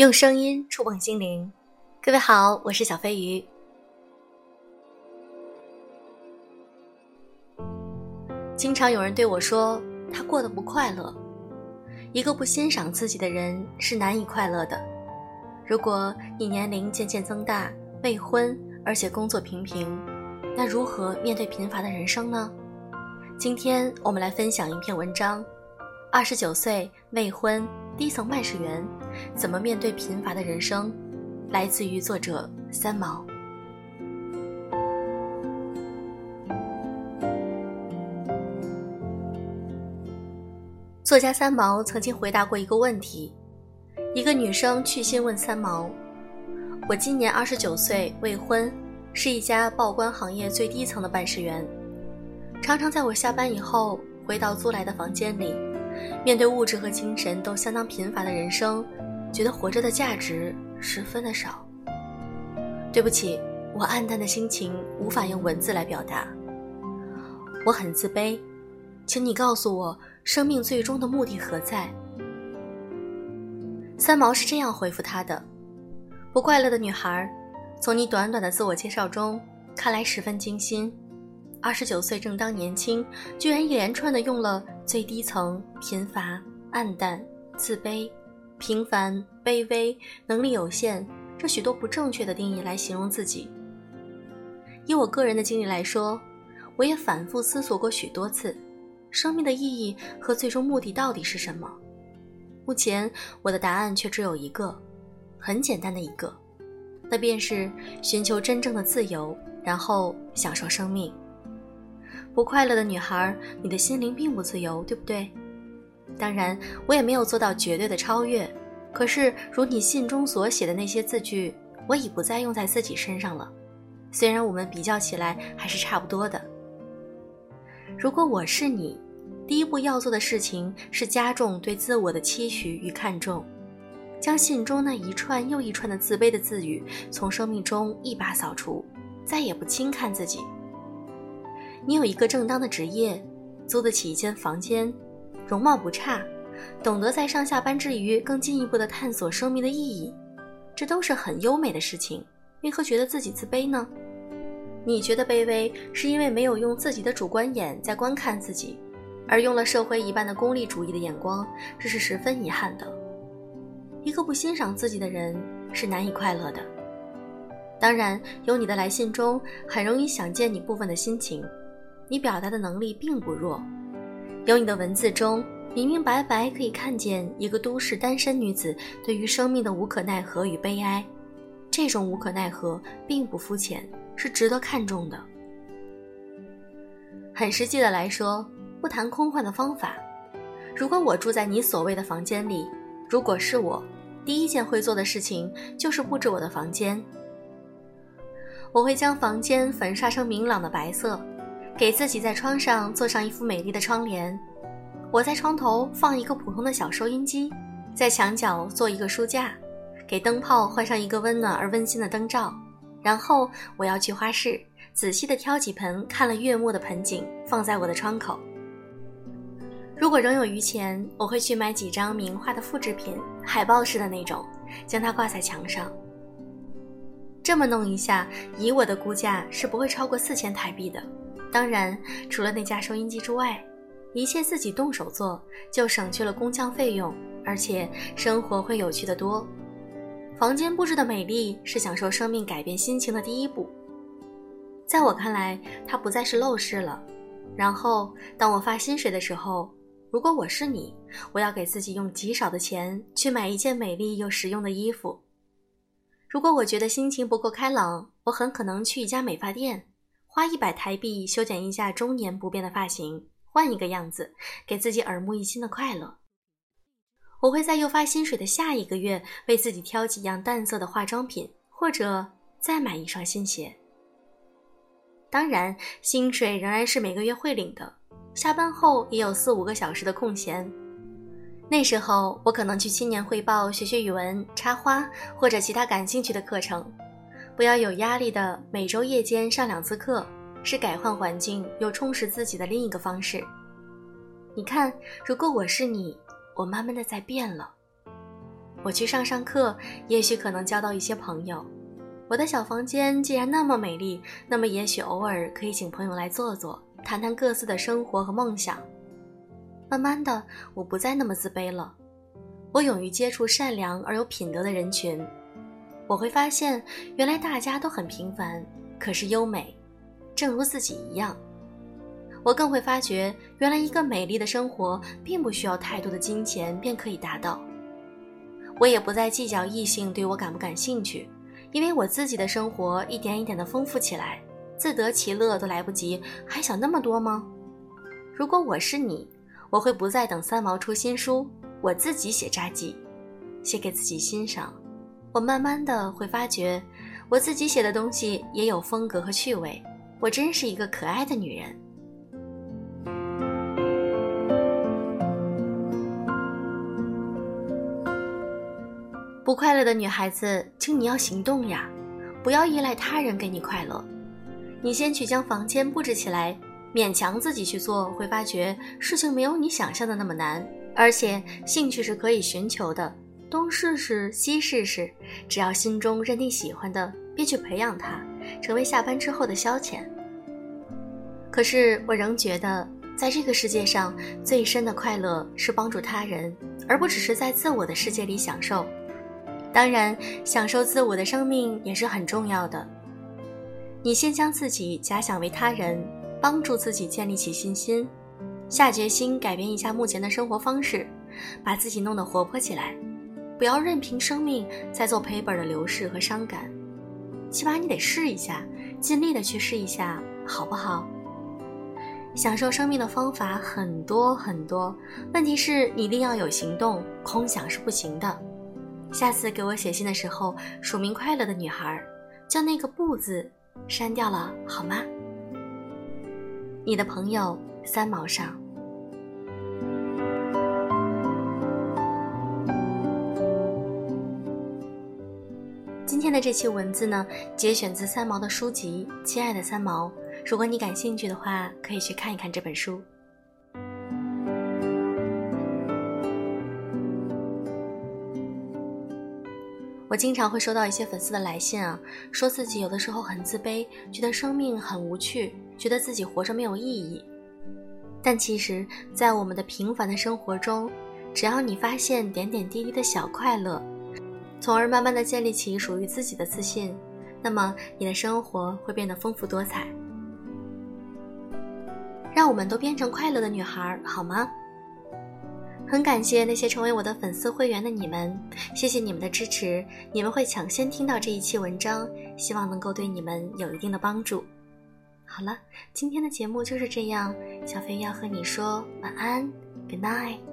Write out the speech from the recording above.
用声音触碰心灵，各位好，我是小飞鱼。经常有人对我说，他过得不快乐。一个不欣赏自己的人是难以快乐的。如果你年龄渐渐增大，未婚，而且工作平平，那如何面对贫乏的人生呢？今天我们来分享一篇文章：二十九岁未婚。低层办事员怎么面对贫乏的人生？来自于作者三毛。作家三毛曾经回答过一个问题：一个女生去信问三毛：“我今年二十九岁，未婚，是一家报关行业最低层的办事员，常常在我下班以后回到租来的房间里。”面对物质和精神都相当贫乏的人生，觉得活着的价值十分的少。对不起，我暗淡的心情无法用文字来表达。我很自卑，请你告诉我，生命最终的目的何在？三毛是这样回复他的：不快乐的女孩，从你短短的自我介绍中看来十分精心。二十九岁正当年轻，居然一连串的用了最低层、贫乏、暗淡、自卑、平凡、卑微、能力有限这许多不正确的定义来形容自己。以我个人的经历来说，我也反复思索过许多次，生命的意义和最终目的到底是什么？目前我的答案却只有一个，很简单的一个，那便是寻求真正的自由，然后享受生命。不快乐的女孩，你的心灵并不自由，对不对？当然，我也没有做到绝对的超越。可是，如你信中所写的那些字句，我已不再用在自己身上了。虽然我们比较起来还是差不多的。如果我是你，第一步要做的事情是加重对自我的期许与看重，将信中那一串又一串的自卑的字语从生命中一把扫除，再也不轻看自己。你有一个正当的职业，租得起一间房间，容貌不差，懂得在上下班之余更进一步的探索生命的意义，这都是很优美的事情。为何觉得自己自卑呢？你觉得卑微，是因为没有用自己的主观眼在观看自己，而用了社会一般的功利主义的眼光，这是十分遗憾的。一个不欣赏自己的人是难以快乐的。当然，有你的来信中，很容易想见你部分的心情。你表达的能力并不弱，有你的文字中明明白白可以看见一个都市单身女子对于生命的无可奈何与悲哀，这种无可奈何并不肤浅，是值得看重的。很实际的来说，不谈空幻的方法，如果我住在你所谓的房间里，如果是我，第一件会做的事情就是布置我的房间，我会将房间粉刷成明朗的白色。给自己在窗上做上一副美丽的窗帘，我在窗头放一个普通的小收音机，在墙角做一个书架，给灯泡换上一个温暖而温馨的灯罩，然后我要去花市，仔细的挑几盆看了悦目的盆景放在我的窗口。如果仍有余钱，我会去买几张名画的复制品，海报式的那种，将它挂在墙上。这么弄一下，以我的估价是不会超过四千台币的。当然，除了那架收音机之外，一切自己动手做，就省去了工匠费用，而且生活会有趣的多。房间布置的美丽是享受生命、改变心情的第一步。在我看来，它不再是陋室了。然后，当我发薪水的时候，如果我是你，我要给自己用极少的钱去买一件美丽又实用的衣服。如果我觉得心情不够开朗，我很可能去一家美发店。花一百台币修剪一下中年不变的发型，换一个样子，给自己耳目一新的快乐。我会在又发薪水的下一个月，为自己挑几样淡色的化妆品，或者再买一双新鞋。当然，薪水仍然是每个月会领的，下班后也有四五个小时的空闲。那时候，我可能去青年汇报学学语文、插花或者其他感兴趣的课程。不要有压力的每周夜间上两次课，是改换环境又充实自己的另一个方式。你看，如果我是你，我慢慢的在变了。我去上上课，也许可能交到一些朋友。我的小房间既然那么美丽，那么也许偶尔可以请朋友来坐坐，谈谈各自的生活和梦想。慢慢的，我不再那么自卑了。我勇于接触善良而有品德的人群，我会发现，原来大家都很平凡，可是优美，正如自己一样。我更会发觉，原来一个美丽的生活，并不需要太多的金钱便可以达到。我也不再计较异性对我感不感兴趣，因为我自己的生活一点一点的丰富起来，自得其乐都来不及，还想那么多吗？如果我是你，我会不再等三毛出新书。我自己写札记，写给自己欣赏。我慢慢的会发觉，我自己写的东西也有风格和趣味。我真是一个可爱的女人。不快乐的女孩子，请你要行动呀！不要依赖他人给你快乐。你先去将房间布置起来，勉强自己去做，会发觉事情没有你想象的那么难。而且兴趣是可以寻求的，东试试西试试，只要心中认定喜欢的，便去培养它，成为下班之后的消遣。可是我仍觉得，在这个世界上最深的快乐是帮助他人，而不只是在自我的世界里享受。当然，享受自我的生命也是很重要的。你先将自己假想为他人，帮助自己建立起信心。下决心改变一下目前的生活方式，把自己弄得活泼起来，不要任凭生命在做赔本的流逝和伤感。起码你得试一下，尽力的去试一下，好不好？享受生命的方法很多很多，问题是你一定要有行动，空想是不行的。下次给我写信的时候，署名快乐的女孩，将那个不字删掉了，好吗？你的朋友三毛上。今天的这期文字呢，节选自三毛的书籍《亲爱的三毛》。如果你感兴趣的话，可以去看一看这本书。我经常会收到一些粉丝的来信啊，说自己有的时候很自卑，觉得生命很无趣，觉得自己活着没有意义。但其实，在我们的平凡的生活中，只要你发现点点滴滴的小快乐。从而慢慢的建立起属于自己的自信，那么你的生活会变得丰富多彩。让我们都变成快乐的女孩，好吗？很感谢那些成为我的粉丝会员的你们，谢谢你们的支持，你们会抢先听到这一期文章，希望能够对你们有一定的帮助。好了，今天的节目就是这样，小飞要和你说晚安，Good night。